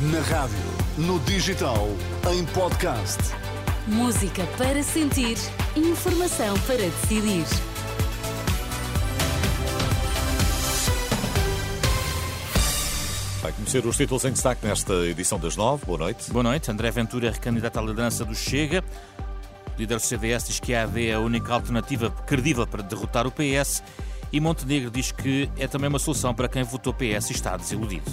Na rádio, no digital, em podcast. Música para sentir, informação para decidir. Vai conhecer os títulos em destaque nesta edição das nove. Boa noite. Boa noite. André Ventura é recandidato à liderança do Chega. O líder do CDS diz que a AD é a única alternativa credível para derrotar o PS. E Montenegro diz que é também uma solução para quem votou PS e está desiludido.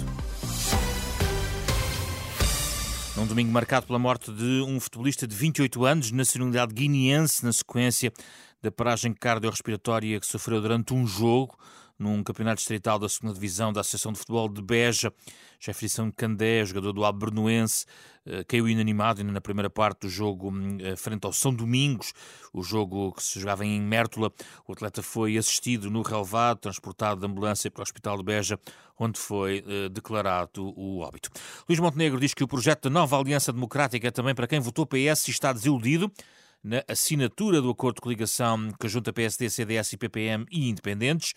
Num domingo marcado pela morte de um futebolista de 28 anos, nacionalidade guineense, na sequência da paragem cardiorrespiratória que sofreu durante um jogo num campeonato distrital da segunda divisão da Associação de Futebol de Beja. Jefferson Candé, jogador do Albernoense, eh, caiu inanimado ainda na primeira parte do jogo hum, eh, frente ao São Domingos, o jogo que se jogava em Mértola. O atleta foi assistido no relevado, transportado de ambulância para o Hospital de Beja, onde foi eh, declarado o óbito. Luís Montenegro diz que o projeto da nova Aliança Democrática é também para quem votou PS e está desiludido na assinatura do acordo de coligação que junta PSD, CDS e PPM e independentes.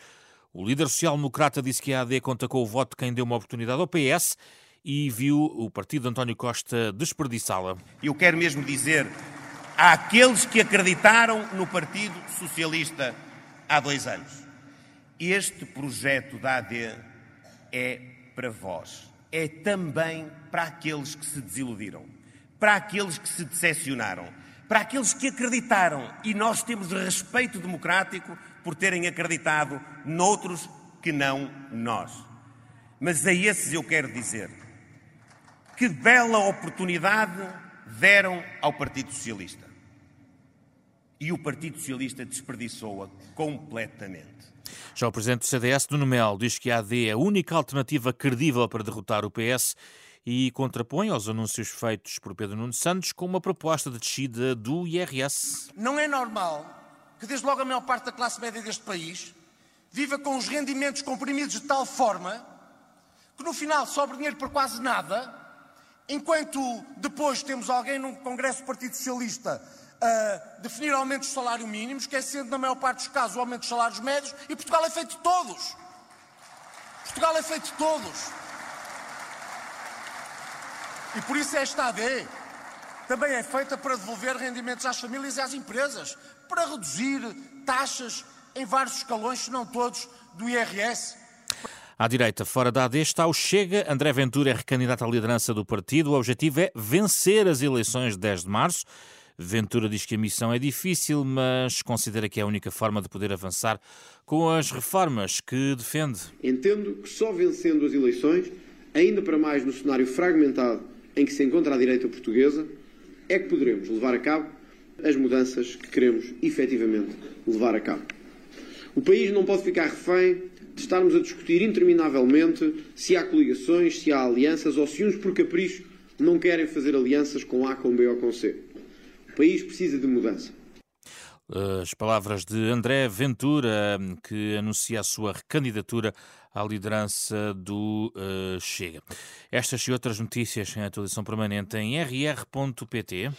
O líder social-democrata disse que a AD conta com o voto de quem deu uma oportunidade ao PS e viu o partido de António Costa desperdiçá-la. Eu quero mesmo dizer àqueles que acreditaram no Partido Socialista há dois anos: este projeto da AD é para vós. É também para aqueles que se desiludiram, para aqueles que se decepcionaram, para aqueles que acreditaram. E nós temos respeito democrático por terem acreditado noutros que não nós. Mas a esses eu quero dizer: que bela oportunidade deram ao Partido Socialista. E o Partido Socialista desperdiçou-a completamente. Já o presidente do CDS, Nuno Melo, diz que a AD é a única alternativa credível para derrotar o PS e contrapõe aos anúncios feitos por Pedro Nuno Santos com uma proposta de descida do IRS. Não é normal que, desde logo, a maior parte da classe média deste país viva com os rendimentos comprimidos de tal forma que, no final, sobra dinheiro para quase nada, enquanto depois temos alguém num Congresso do Partido Socialista a definir aumentos de salário mínimo, esquecendo, na maior parte dos casos, o aumento dos salários médios, e Portugal é feito de todos. Portugal é feito de todos. E por isso esta AD também é feita para devolver rendimentos às famílias e às empresas, para reduzir taxas em vários escalões, se não todos, do IRS. À direita, fora da AD, está o Chega. André Ventura é recandidato à liderança do partido. O objetivo é vencer as eleições de 10 de março. Ventura diz que a missão é difícil, mas considera que é a única forma de poder avançar com as reformas que defende. Entendo que só vencendo as eleições, ainda para mais no cenário fragmentado em que se encontra a direita portuguesa, é que poderemos levar a cabo as mudanças que queremos efetivamente levar a cabo. O país não pode ficar refém de estarmos a discutir interminavelmente se há coligações, se há alianças ou se uns por capricho não querem fazer alianças com A, com B ou com C. O país precisa de mudança. As palavras de André Ventura, que anuncia a sua recandidatura à liderança do uh, Chega. Estas e outras notícias em atualização permanente em rr.pt.